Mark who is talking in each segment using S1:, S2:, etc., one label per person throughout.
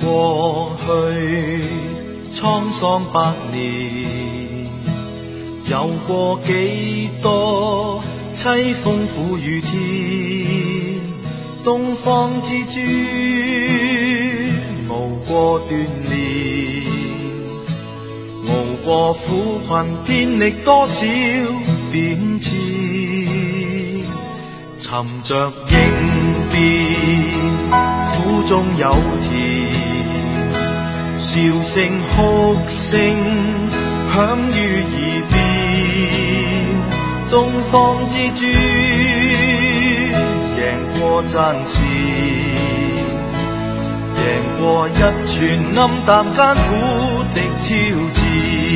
S1: 过去，沧桑百年，有过几多凄风苦雨天？东方之珠，熬过锻炼，熬过苦困，遍历多少变迁，寻着应变。苦中有甜，笑声哭声响于耳边。东方之珠，赢过暂时，赢过一串暗淡艰苦的挑战。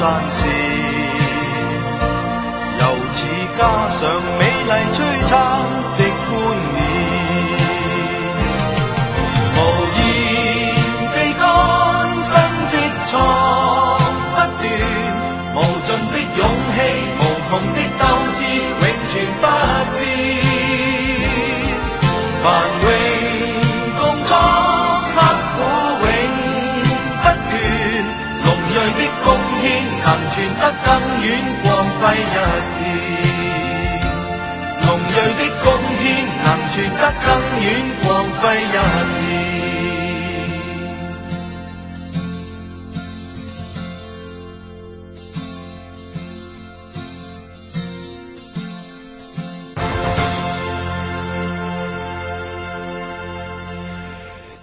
S1: 上学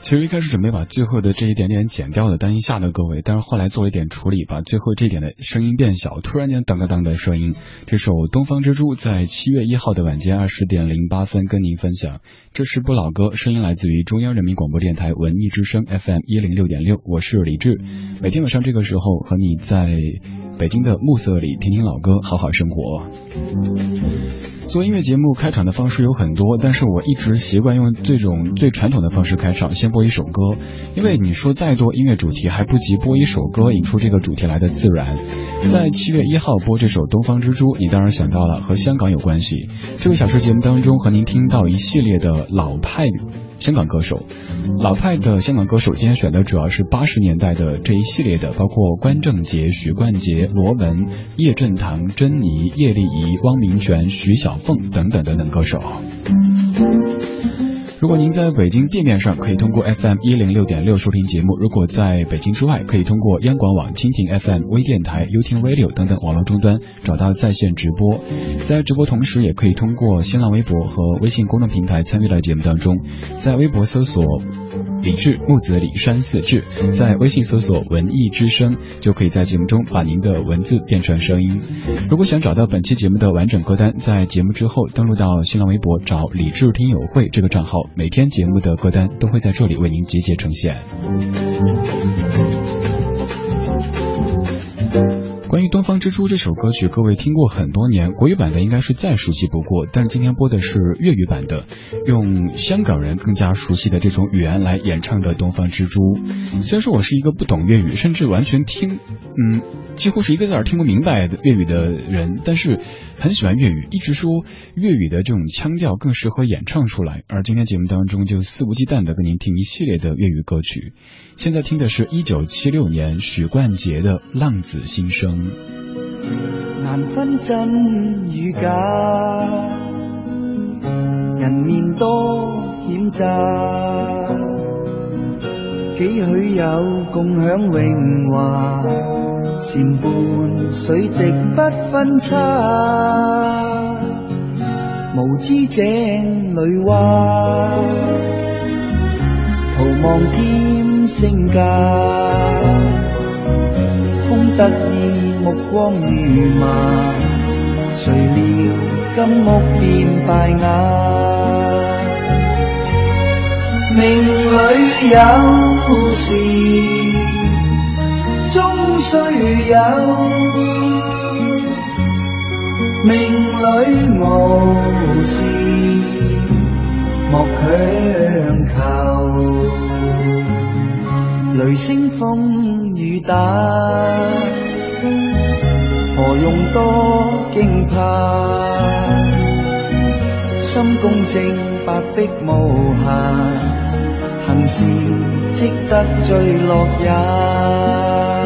S2: 其实一开始准备把最后的这一点点剪掉的，担心吓到各位，但是后来做了一点处理，把最后这一点的声音变小，突然间当当当的声音。这首《东方之珠》在七月一号的晚间二十点零八分跟您分享。这是部老歌，声音来自于中央人民广播电台文艺之声 FM 一零六点六，我是李志。每天晚上这个时候和你在北京的暮色里听听老歌，好好生活。做音乐节目开场的方式有很多，但是我一直习惯用这种最传统的方式开场，先播一首歌。因为你说再多音乐主题，还不及播一首歌引出这个主题来的自然。在七月一号播这首《东方之珠》，你当然想到了和香港有关系。这个小说节目当中和您听到一系列的老派香港歌手，老派的香港歌手，今天选的主要是八十年代的这一系列的，包括关正杰、许冠杰、罗文、叶振棠、珍妮、叶丽仪、汪明荃、徐小凤等等等等歌手。如果您在北京地面上，可以通过 FM 一零六点六收听节目；如果在北京之外，可以通过央广网、蜻蜓 FM、微电台、优听 Radio 等等网络终端找到在线直播。在直播同时，也可以通过新浪微博和微信公众平台参与到节目当中。在微博搜索“李志木子李山四志”，在微信搜索“文艺之声”，就可以在节目中把您的文字变成声音。如果想找到本期节目的完整歌单，在节目之后登录到新浪微博找“李志听友会”这个账号，每天节目的歌单都会在这里为您节节呈现。关于《东方之珠》这首歌曲，各位听过很多年，国语版的应该是再熟悉不过。但是今天播的是粤语版的，用香港人更加熟悉的这种语言来演唱的《东方之珠》。虽然说我是一个不懂粤语，甚至完全听，嗯，几乎是一个字儿听不明白的粤语的人，但是很喜欢粤语，一直说粤语的这种腔调更适合演唱出来。而今天节目当中就肆无忌惮的跟您听一系列的粤语歌曲。现在听的是一九七六年许冠杰的《浪子心声》。
S3: 难分真与假，人面多险诈，几许有共享荣华，善伴水滴不分差，无知井里蛙，徒望添升价，空得意。目光如麻，谁料金屋变败瓦。命里有时终须有，命里无事莫强求。雷声风雨打。何用多惊怕？心公正，白璧无瑕，行事积得最乐也。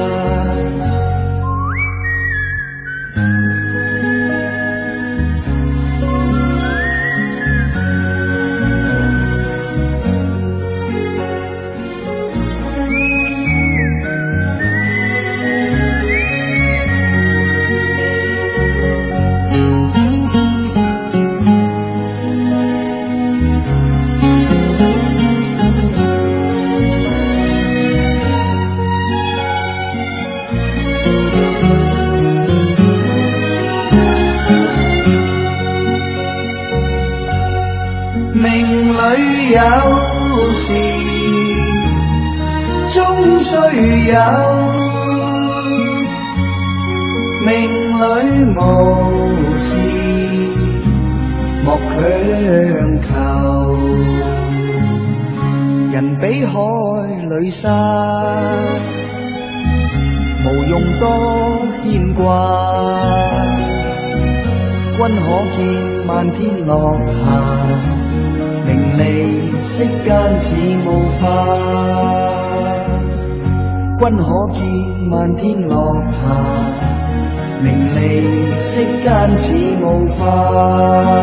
S3: 明利色间似雾化。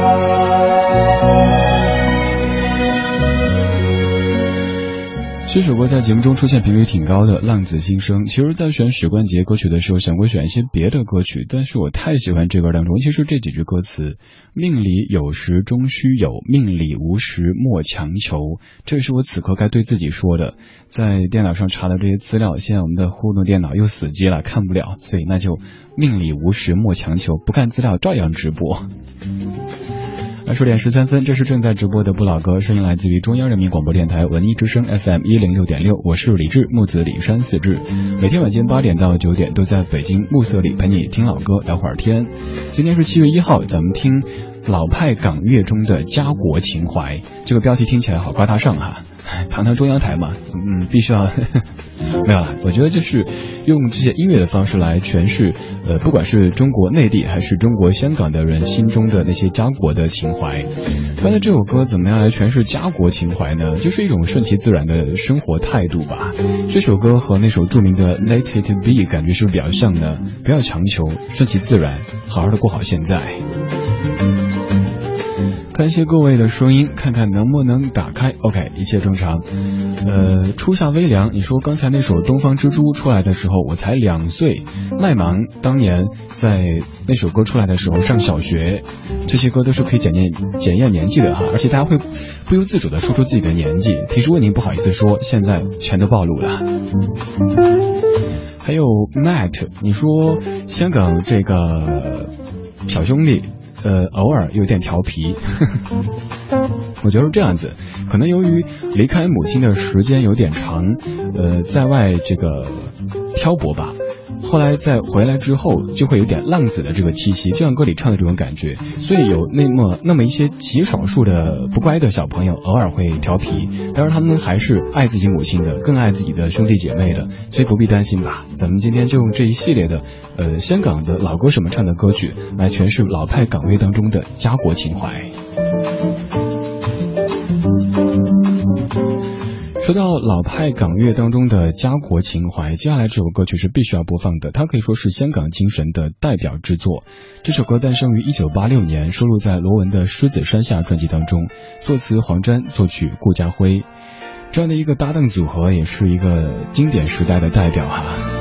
S2: 这首歌在节目中出现频率挺高的，《浪子心声》。其实，在选许冠杰歌曲的时候，想过选一些别的歌曲，但是我太喜欢这歌当中，尤其是这几句歌词：“命里有时终须有，命里无时莫强求。”这是我此刻该对自己说的。在电脑上查的这些资料，现在我们的互动电脑又死机了，看不了，所以那就命里无时莫强求，不看资料照样直播。二十点十三分，这是正在直播的不老歌，声音来自于中央人民广播电台文艺之声 FM 一零六点六，我是李志，木子李山四志，每天晚间八点到九点都在北京暮色里陪你听老歌聊会儿天。今天是七月一号，咱们听老派港乐中的家国情怀，这个标题听起来好高大上哈。堂堂中央台嘛，嗯，必须要 没有了。我觉得就是用这些音乐的方式来诠释，呃，不管是中国内地还是中国香港的人心中的那些家国的情怀。刚才这首歌怎么样来诠释家国情怀呢？就是一种顺其自然的生活态度吧。这首歌和那首著名的《Let It Be》感觉是不是比较像呢？不要强求，顺其自然，好好的过好现在。感谢各位的声音，看看能不能打开。OK，一切正常。呃，初夏微凉，你说刚才那首《东方之珠》出来的时候，我才两岁。麦芒当年在那首歌出来的时候上小学，这些歌都是可以检验检验年纪的哈，而且大家会不由自主的说出自己的年纪。平时问您不好意思说，现在全都暴露了。还有 Matt，你说香港这个小兄弟。呃，偶尔有点调皮，我觉得是这样子，可能由于离开母亲的时间有点长，呃，在外这个漂泊吧。后来在回来之后，就会有点浪子的这个气息，就像歌里唱的这种感觉。所以有那么那么一些极少数的不乖的小朋友，偶尔会调皮，但是他们还是爱自己母亲的，更爱自己的兄弟姐妹的，所以不必担心吧。咱们今天就用这一系列的，呃，香港的老歌手们唱的歌曲，来诠释老派港乐当中的家国情怀。说到老派港乐当中的家国情怀，接下来这首歌曲是必须要播放的，它可以说是香港精神的代表之作。这首歌诞生于一九八六年，收录在罗文的《狮子山下》专辑当中，作词黄沾，作曲顾家辉，这样的一个搭档组合也是一个经典时代的代表哈。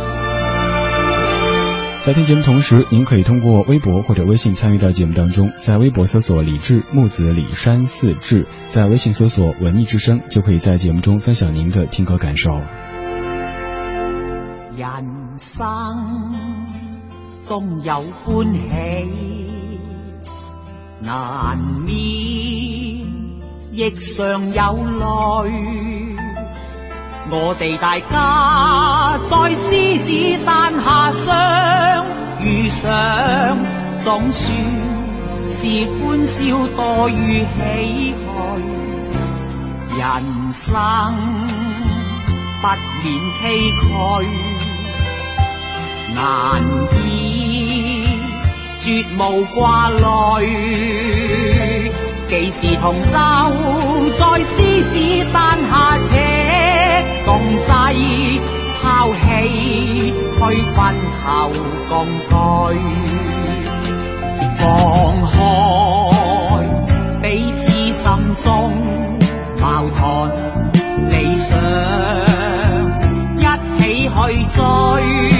S2: 在听节目同时，您可以通过微博或者微信参与到节目当中。在微博搜索“李志木子李山四志”，在微信搜索“文艺之声”，就可以在节目中分享您的听歌感受。
S4: 人生终有欢喜，难免亦常有泪。我哋大家在狮子山下相遇上，总算是欢笑多于唏嘘。人生不免崎岖，难以绝无挂虑。几时同舟在狮子山下？共济抛弃去分头共居，放开彼此心中矛盾理想，一起去追。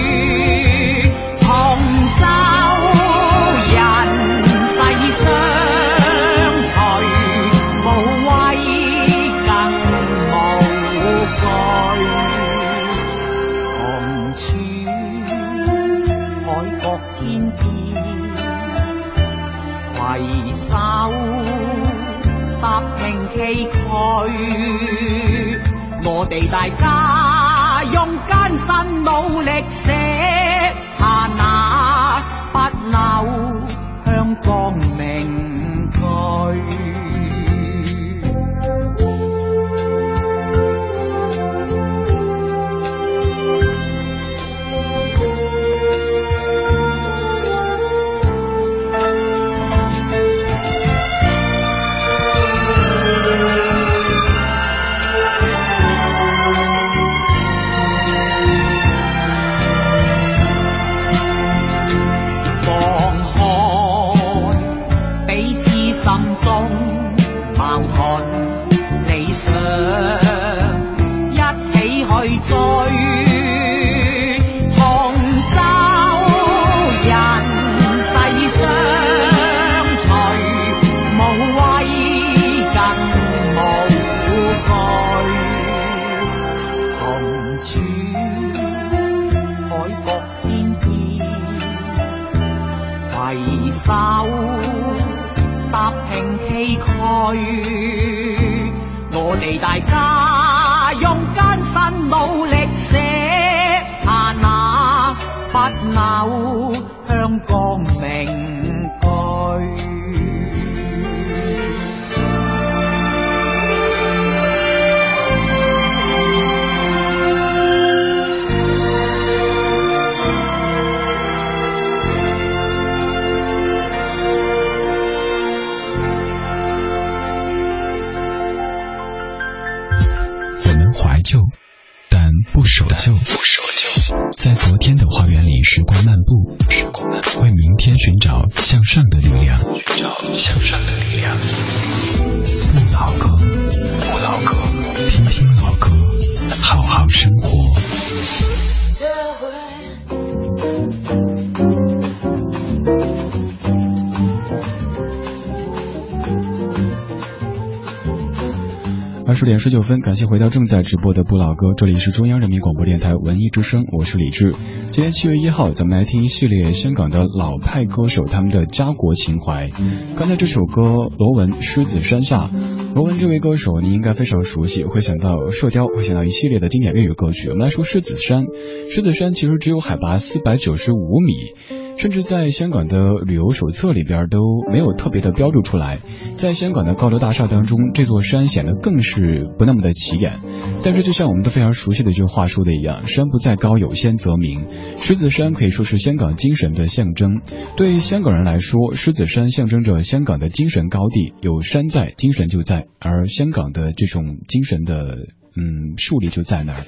S2: 点十九分，感谢回到正在直播的不老歌，这里是中央人民广播电台文艺之声，我是李志。今天七月一号，咱们来听一系列香港的老派歌手他们的家国情怀。刚才这首歌，罗文《狮子山下》，罗文这位歌手你应该非常熟悉，会想到射雕，会想到一系列的经典粤语歌曲。我们来说狮子山，狮子山其实只有海拔四百九十五米。甚至在香港的旅游手册里边都没有特别的标注出来，在香港的高楼大厦当中，这座山显得更是不那么的起眼。但是就像我们都非常熟悉的一句话说的一样，山不在高，有仙则名。狮子山可以说是香港精神的象征。对于香港人来说，狮子山象征着香港的精神高地，有山在，精神就在，而香港的这种精神的嗯树立就在那儿。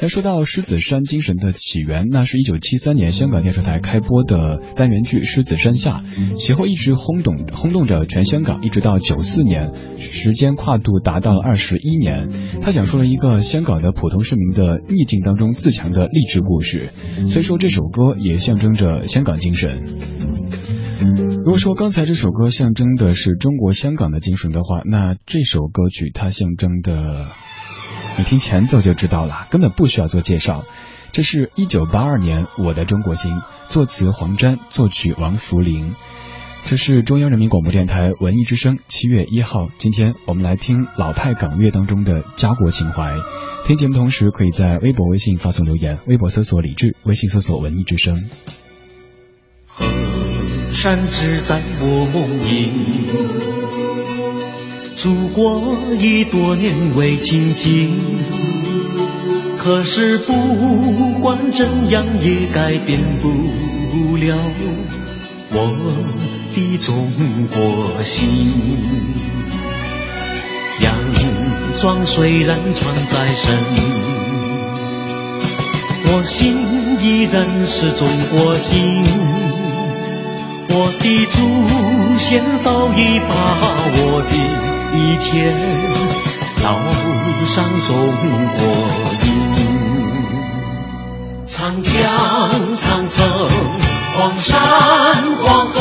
S2: 那说到狮子山精神的起源，那是一九七三年香港电视台开播的单元剧《狮子山下》，其后一直轰动轰动着全香港，一直到九四年，时间跨度达到了二十一年。他讲述了一个香港的普通市民的逆境当中自强的励志故事，所以说这首歌也象征着香港精神。如果说刚才这首歌象征的是中国香港的精神的话，那这首歌曲它象征的。你听前奏就知道了，根本不需要做介绍。这是一九八二年《我的中国心》，作词黄沾，作曲王福林。这是中央人民广播电台文艺之声，七月一号，今天我们来听老派港乐当中的家国情怀。听节目同时，可以在微博、微信发送留言，微博搜索李志，微信搜索文艺之声。
S5: 河山只在我梦萦。祖国已多年未亲近，可是不管怎样也改变不了我的中国心。洋装虽然穿在身，我心依然是中国心。我的祖先早已把我的。一天烙上中国印，长江、长城、黄山、黄河，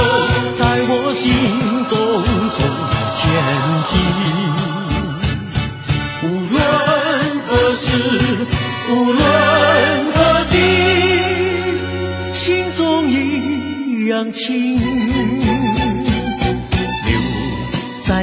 S5: 在我心中中前进。无论何时，无论何地，心中一样亲。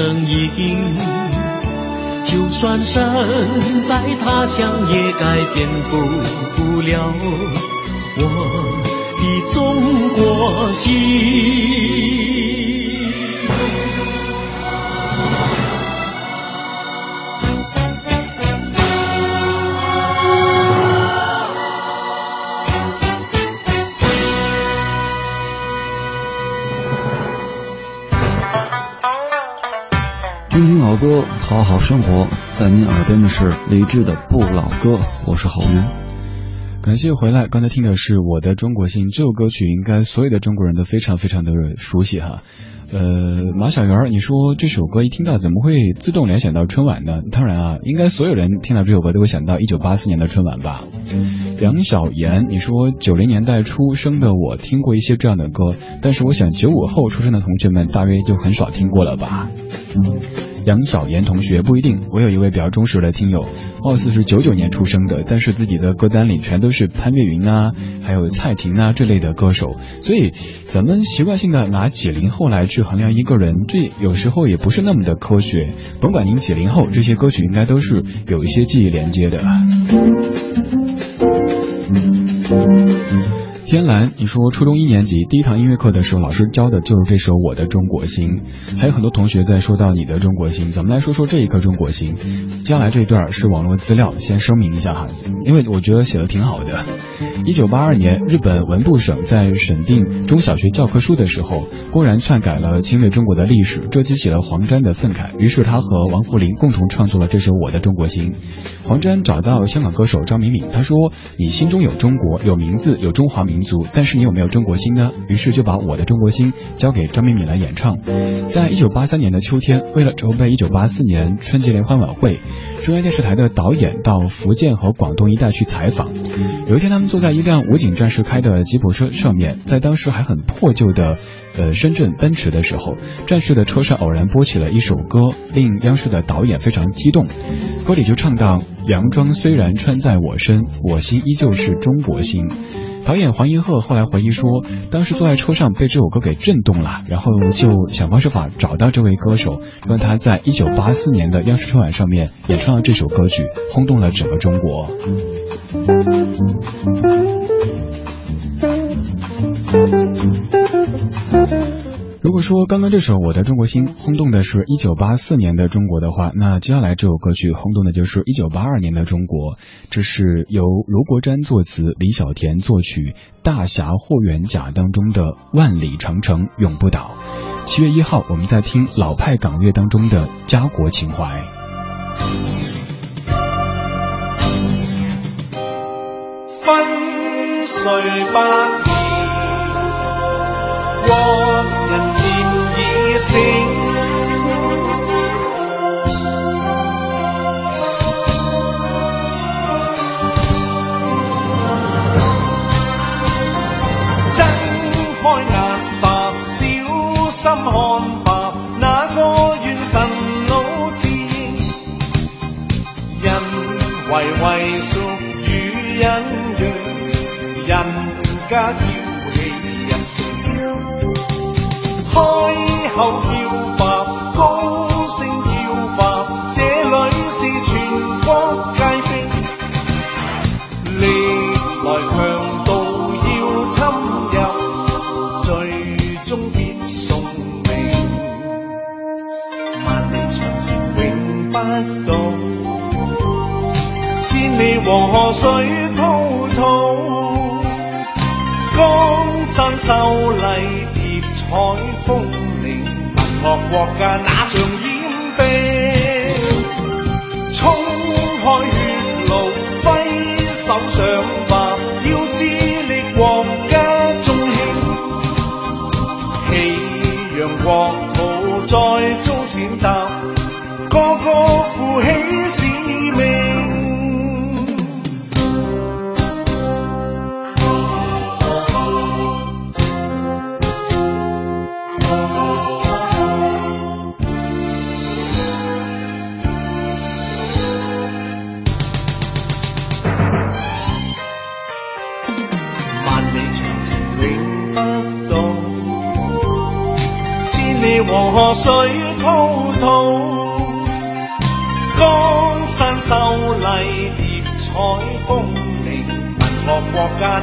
S5: 声音，就算身在他乡，也改变不了我的中国心。
S6: 好好生活，在您耳边的是李志的不老歌，我是郝云。
S2: 感谢回来，刚才听的是《我的中国心》这首歌曲，应该所有的中国人都非常非常的熟悉哈。呃，马小圆，你说这首歌一听到怎么会自动联想到春晚呢？当然啊，应该所有人听到这首歌都会想到一九八四年的春晚吧。梁小妍，你说九零年代出生的我听过一些这样的歌，但是我想九五后出生的同学们大约就很少听过了吧。杨小妍同学不一定，我有一位比较忠实的听友，貌似是九九年出生的，但是自己的歌单里全都是潘越云啊，还有蔡琴啊这类的歌手，所以咱们习惯性的拿几零后来去衡量一个人，这有时候也不是那么的科学。甭管您几零后，这些歌曲应该都是有一些记忆连接的。天蓝，你说初中一年级第一堂音乐课的时候，老师教的就是这首《我的中国心》，还有很多同学在说到你的中国心，咱们来说说这一颗中国心。接下来这一段是网络资料，先声明一下哈，因为我觉得写的挺好的。一九八二年，日本文部省在审定中小学教科书的时候，公然篡改了侵略中国的历史，这激起了黄沾的愤慨，于是他和王福林共同创作了这首《我的中国心》。黄沾找到香港歌手张敏敏，他说：“你心中有中国，有名字，有中华民。”族，但是你有没有中国心呢？于是就把我的中国心交给张敏敏来演唱。在一九八三年的秋天，为了筹备一九八四年春节联欢晚会，中央电视台的导演到福建和广东一带去采访。有一天，他们坐在一辆武警战士开的吉普车上面，在当时还很破旧的呃深圳奔驰的时候，战士的车上偶然播起了一首歌，令央视的导演非常激动。歌里就唱到：“洋装虽然穿在我身，我心依旧是中国心。”导演黄英鹤后来回忆说，当时坐在车上被这首歌给震动了，然后就想方设法找到这位歌手，让他在一九八四年的央视春晚上面演唱了这首歌曲，轰动了整个中国。如果说刚刚这首《我的中国心》轰动的是一九八四年的中国的话，那接下来这首歌曲轰动的就是一九八二年的中国。这是由卢国詹作词、李小田作曲，《大侠霍元甲》当中的《万里长城永不倒》。七月一号，我们在听老派港乐当中的家国情怀。
S7: 分岁八年，家河水滔滔，江山秀丽，叠彩峰岭，文学国家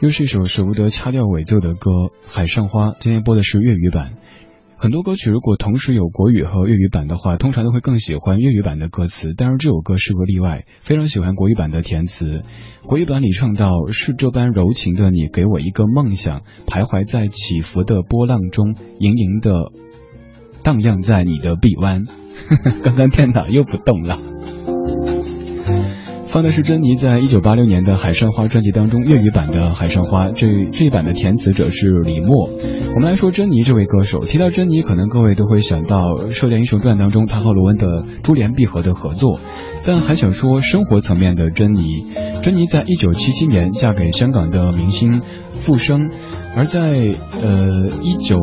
S2: 又是一首舍不得掐掉尾奏的歌，《海上花》。今天播的是粤语版。很多歌曲如果同时有国语和粤语版的话，通常都会更喜欢粤语版的歌词。但是这首歌是个例外，非常喜欢国语版的填词。国语版里唱到：“是这般柔情的你，给我一个梦想，徘徊在起伏的波浪中，盈盈的荡漾在你的臂弯。”刚刚电脑又不动了。放的是珍妮在一九八六年的《海上花》专辑当中粤语版的《海上花》，这这一版的填词者是李默。我们来说珍妮这位歌手，提到珍妮，可能各位都会想到《射雕英雄传》当中她和罗文的珠联璧合的合作，但还想说生活层面的珍妮。珍妮在一九七七年嫁给香港的明星傅生，而在呃一九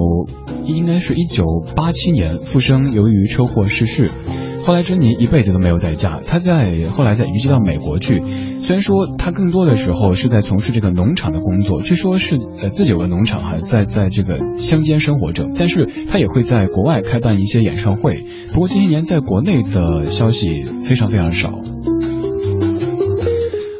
S2: 应该是一九八七年，傅生由于车祸逝世。后来珍妮一辈子都没有再嫁，她在后来在移居到美国去。虽然说她更多的时候是在从事这个农场的工作，据说是呃自己有个农场哈，在在这个乡间生活着。但是她也会在国外开办一些演唱会。不过近些年在国内的消息非常非常少。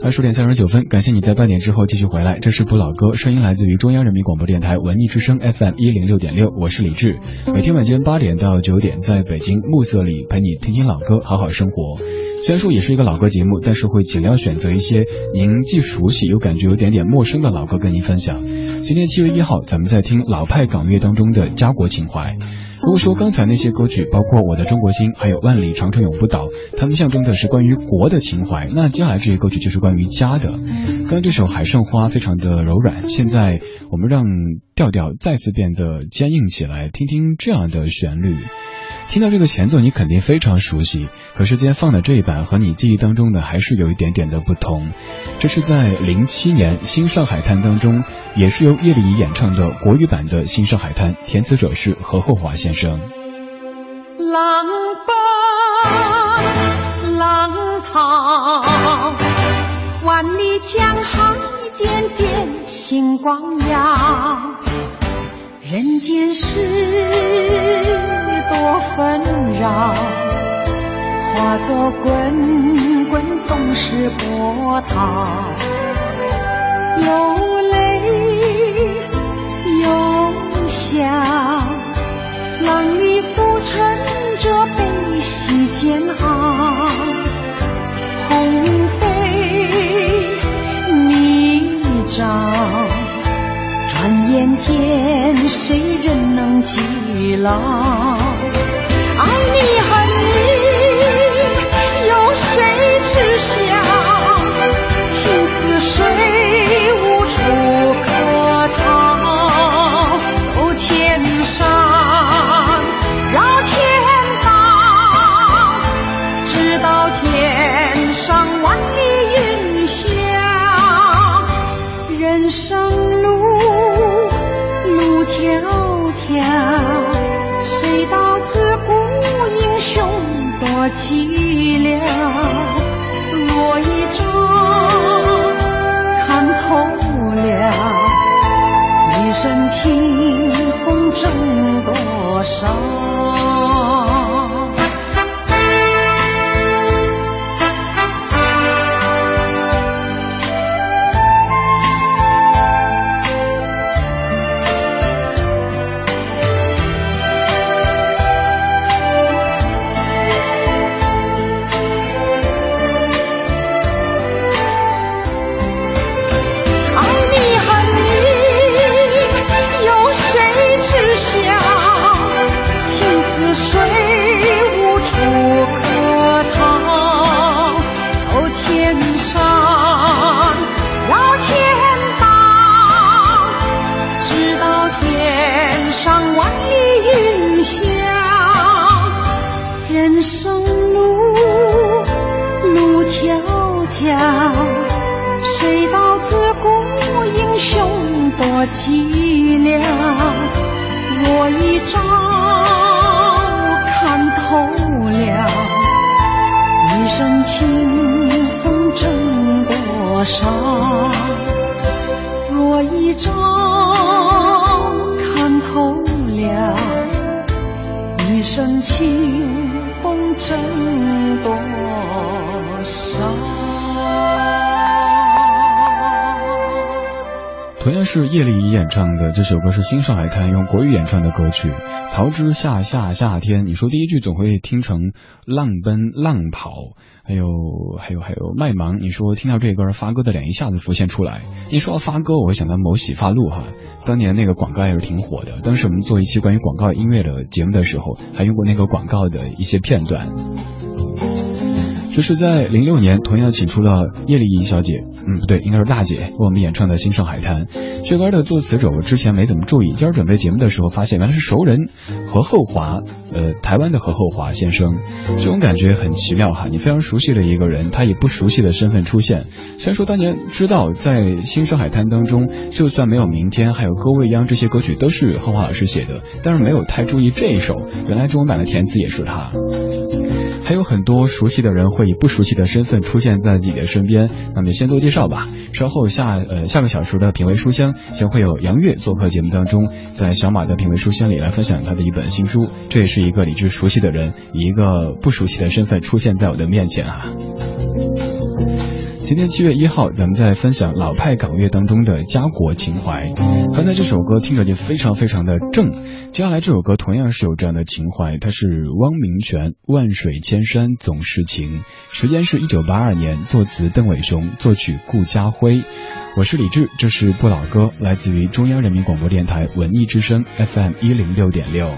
S2: 二十点三十九分，感谢你在半点之后继续回来。这是不老歌，声音来自于中央人民广播电台文艺之声 FM 一零六点六，我是李志。每天晚间八点到九点，在北京暮色里陪你听听老歌，好好生活。虽然说也是一个老歌节目，但是会尽量选择一些您既熟悉又感觉有点点陌生的老歌跟您分享。今天七月一号，咱们在听老派港乐当中的家国情怀。如果说刚才那些歌曲，包括《我的中国心》，还有《万里长城永不倒》，他们象征的是关于国的情怀，那接下来这些歌曲就是关于家的。刚刚这首《海上花》非常的柔软，现在我们让调调再次变得坚硬起来，听听这样的旋律。听到这个前奏，你肯定非常熟悉。可是今天放的这一版和你记忆当中的还是有一点点的不同。这是在零七年《新上海滩》当中，也是由叶丽仪演唱的国语版的《新上海滩》，填词者是何厚华先生。
S8: 浪奔浪涛，万里江海点点星光耀，人间事。多纷扰，化作滚滚东逝波涛，有泪有笑，浪里浮沉着悲喜煎熬，鸿飞泥沼。眼间，谁人能记牢？悄悄，谁道自古英雄多寂寥？我一朝看透了，一生清风争多少？若一朝看透了，一生清风争多？同样
S2: 是叶丽仪演唱的这首歌是《新上海滩》，用国语演唱的歌曲。曹之夏夏夏天，你说第一句总会听成浪奔浪跑，还有还有还有麦芒。你说听到这歌，发哥的脸一下子浮现出来。一说到发哥，我会想到某洗发露哈，当年那个广告也是挺火的。当时我们做一期关于广告音乐的节目的时候，还用过那个广告的一些片段。就是在零六年，同样请出了叶丽仪小姐，嗯，不对，应该是大姐，为我们演唱的《新上海滩》。这歌的作词者我之前没怎么注意，今儿准备节目的时候发现，原来是熟人何厚华，呃，台湾的何厚华先生。这种感觉很奇妙哈，你非常熟悉的一个人，他以不熟悉的身份出现。虽然说当年知道在《新上海滩》当中，就算没有明天，还有歌未央这些歌曲都是何华老师写的，但是没有太注意这一首，原来中文版的填词也是他。还有很多熟悉的人会以不熟悉的身份出现在自己的身边，那么先做介绍吧。稍后下呃下个小时的品味书香将会有杨月做客节目当中，在小马的品味书香里来分享他的一本新书。这也是一个理智熟悉的人以一个不熟悉的身份出现在我的面前啊。今天七月一号，咱们在分享老派港乐当中的家国情怀。刚才这首歌听着就非常非常的正，接下来这首歌同样是有这样的情怀，它是汪明荃《万水千山总是情》，时间是一九八二年，作词邓伟雄，作曲顾家辉。我是李志，这是不老歌，来自于中央人民广播电台文艺之声 FM 一零六点六。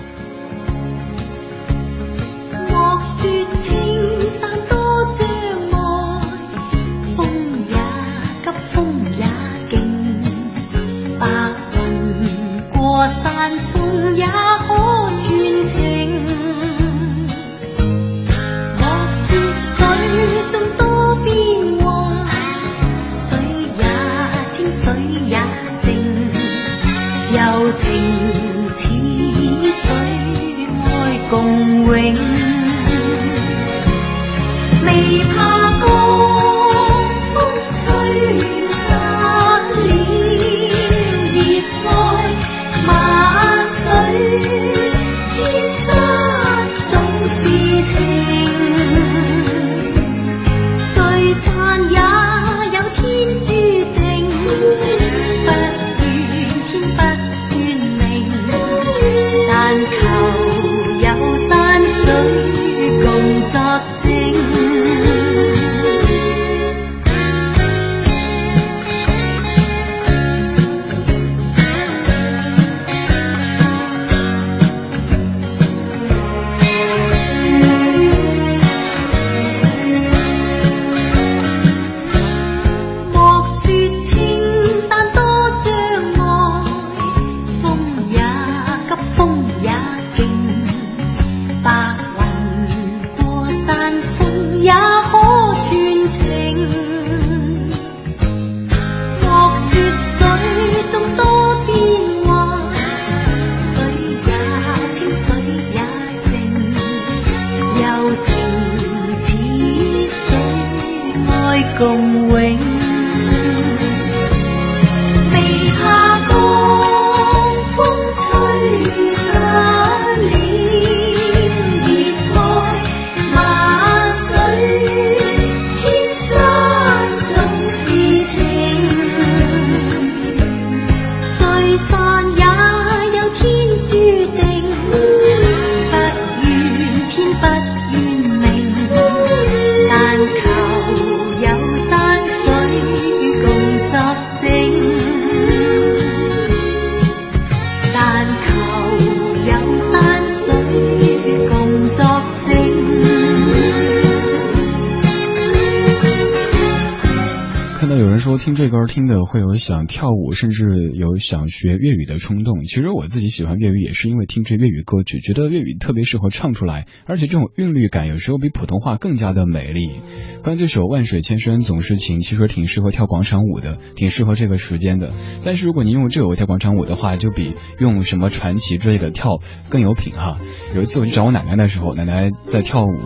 S2: 这歌听的会有想跳舞，甚至有想学粤语的冲动。其实我自己喜欢粤语，也是因为听这粤语歌曲，觉得粤语特别适合唱出来，而且这种韵律感有时候比普通话更加的美丽。关于这首《万水千山总是情》，其实挺适合跳广场舞的，挺适合这个时间的。但是如果您用这首跳广场舞的话，就比用什么传奇之类的跳更有品哈。有一次我去找我奶奶的时候，奶奶在跳舞，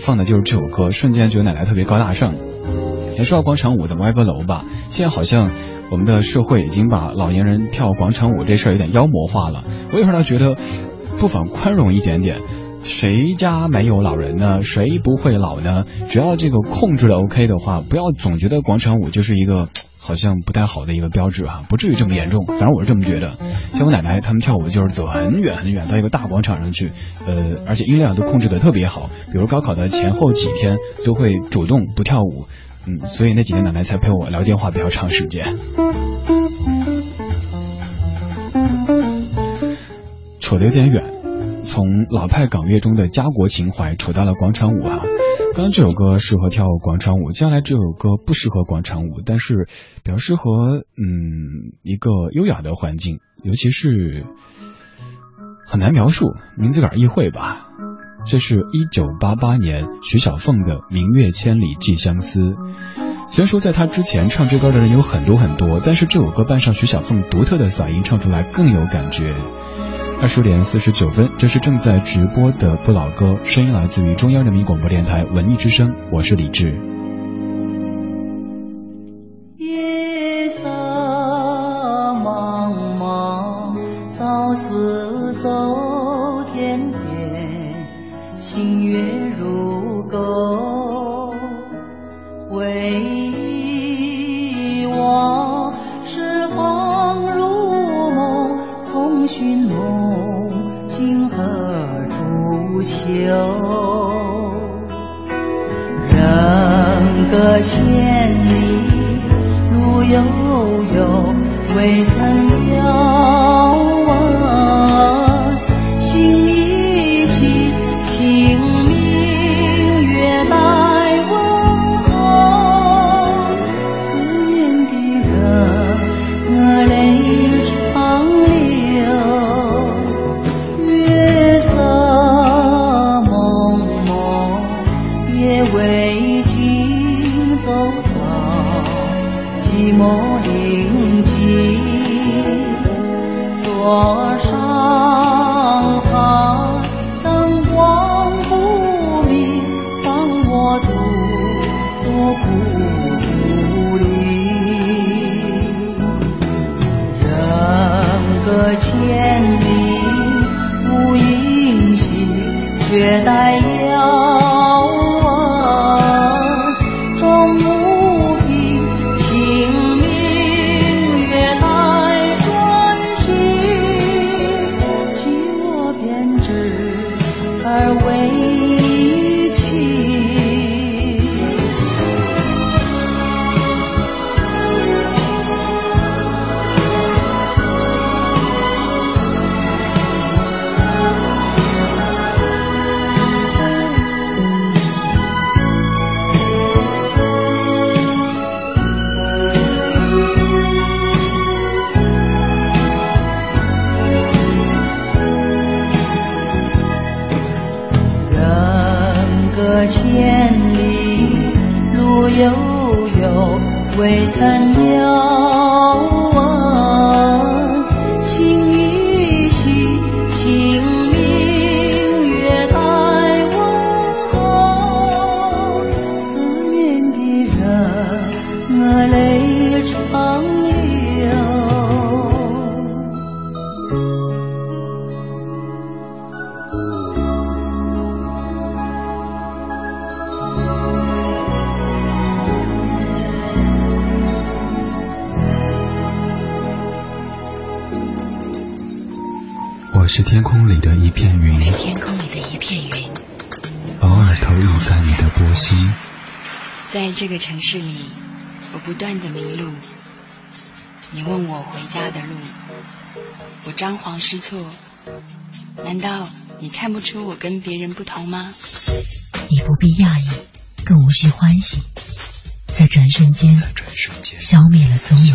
S2: 放的就是这首歌，瞬间觉得奶奶特别高大上。也说到广场舞，怎么歪脖楼吧？现在好像我们的社会已经把老年人跳广场舞这事儿有点妖魔化了。我有时候觉得，不妨宽容一点点。谁家没有老人呢？谁不会老呢？只要这个控制的 OK 的话，不要总觉得广场舞就是一个好像不太好的一个标志哈，不至于这么严重。反正我是这么觉得。像我奶奶他们跳舞就是走很远很远到一个大广场上去，呃，而且音量都控制的特别好。比如高考的前后几天都会主动不跳舞。嗯，所以那几天奶奶才陪我聊电话比较长时间。扯得有点远，从老派港乐中的家国情怀扯到了广场舞哈。刚刚这首歌适合跳广场舞，接下来这首歌不适合广场舞，但是比较适合嗯一个优雅的环境，尤其是很难描述，您自个儿意会吧。这是一九八八年徐小凤的《明月千里寄相思》。虽然说在她之前唱这歌的人有很多很多，但是这首歌伴上徐小凤独特的嗓音，唱出来更有感觉。二十点四十九分，这是正在直播的不老歌，声音来自于中央人民广播电台文艺之声，我是李志。
S8: 千里路悠悠，未曾走到寂寞临近。桌上海，灯光不明，放我独坐孤独里。人隔千里无音信，却待
S2: 在
S9: 这个城市里，我不断的迷路。你问我回家的路，我张皇失措。难道你看不出我跟别人不同吗？
S10: 你不必讶异，更无需欢喜，在转瞬间
S2: 转瞬间
S10: 消灭了踪影。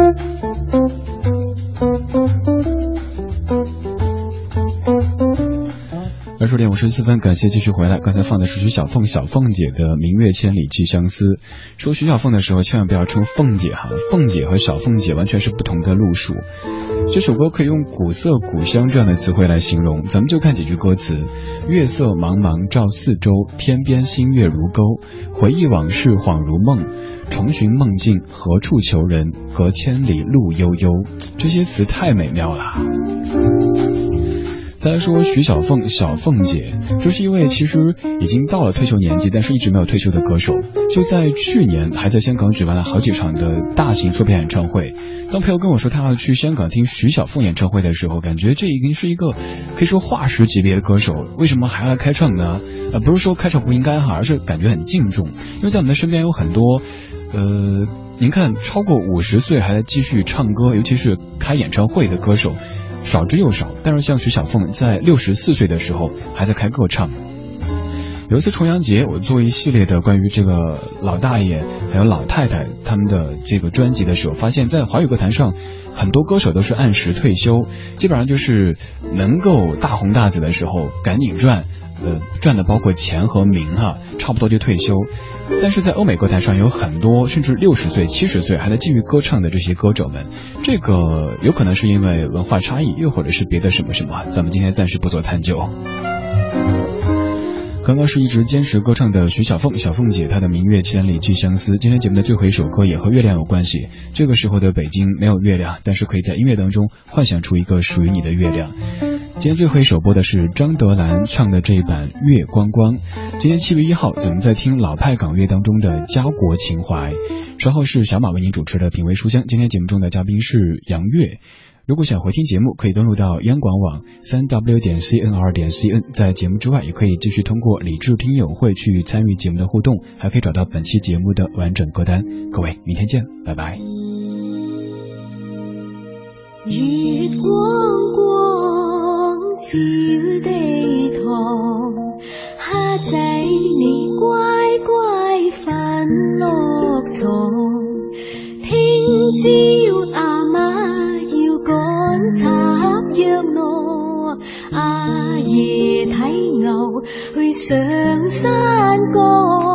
S2: 十四分，感谢继续回来。刚才放的是徐小凤小凤姐的《明月千里寄相思》。说徐小凤的时候，千万不要称凤姐哈，凤姐和小凤姐完全是不同的路数。这首歌可以用古色古香这样的词汇来形容，咱们就看几句歌词：月色茫茫照四周，天边星月如钩，回忆往事恍如梦，重寻梦境何处求人？隔千里路悠悠。这些词太美妙了。再来说徐小凤，小凤姐，这是一位其实已经到了退休年纪，但是一直没有退休的歌手。就在去年，还在香港举办了好几场的大型售票演唱会。当朋友跟我说他要去香港听徐小凤演唱会的时候，感觉这已经是一个可以说化石级别的歌手，为什么还要来开唱呢？呃，不是说开唱不应该哈，而是感觉很敬重，因为在我们的身边有很多，呃，您看超过五十岁还在继续唱歌，尤其是开演唱会的歌手。少之又少，但是像徐小凤在六十四岁的时候还在开个唱。有一次重阳节，我做一系列的关于这个老大爷还有老太太他们的这个专辑的时候，发现，在华语歌坛上，很多歌手都是按时退休，基本上就是能够大红大紫的时候赶紧赚。呃，赚的包括钱和名哈，差不多就退休。但是在欧美歌坛上有很多甚至六十岁、七十岁还在继续歌唱的这些歌手们，这个有可能是因为文化差异，又或者是别的什么什么，咱们今天暂时不做探究。刚刚是一直坚持歌唱的徐小凤，小凤姐她的明月千里寄相思。今天节目的最后一首歌也和月亮有关系。这个时候的北京没有月亮，但是可以在音乐当中幻想出一个属于你的月亮。今天最后一首播的是张德兰唱的这一版《月光光》。今天七月一号，咱们在听老派港乐当中的家国情怀。稍后是小马为您主持的品味书香。今天节目中的嘉宾是杨月。如果想回听节目，可以登录到央广网三 w 点 cnr 点 cn。在节目之外，也可以继续通过理智听友会去参与节目的互动，还可以找到本期节目的完整歌单。各位，明天见，拜拜。
S6: 月光光照地堂，虾仔你乖乖瞓落床。听朝阿妈要赶插秧咯，阿爷睇牛去上山歌。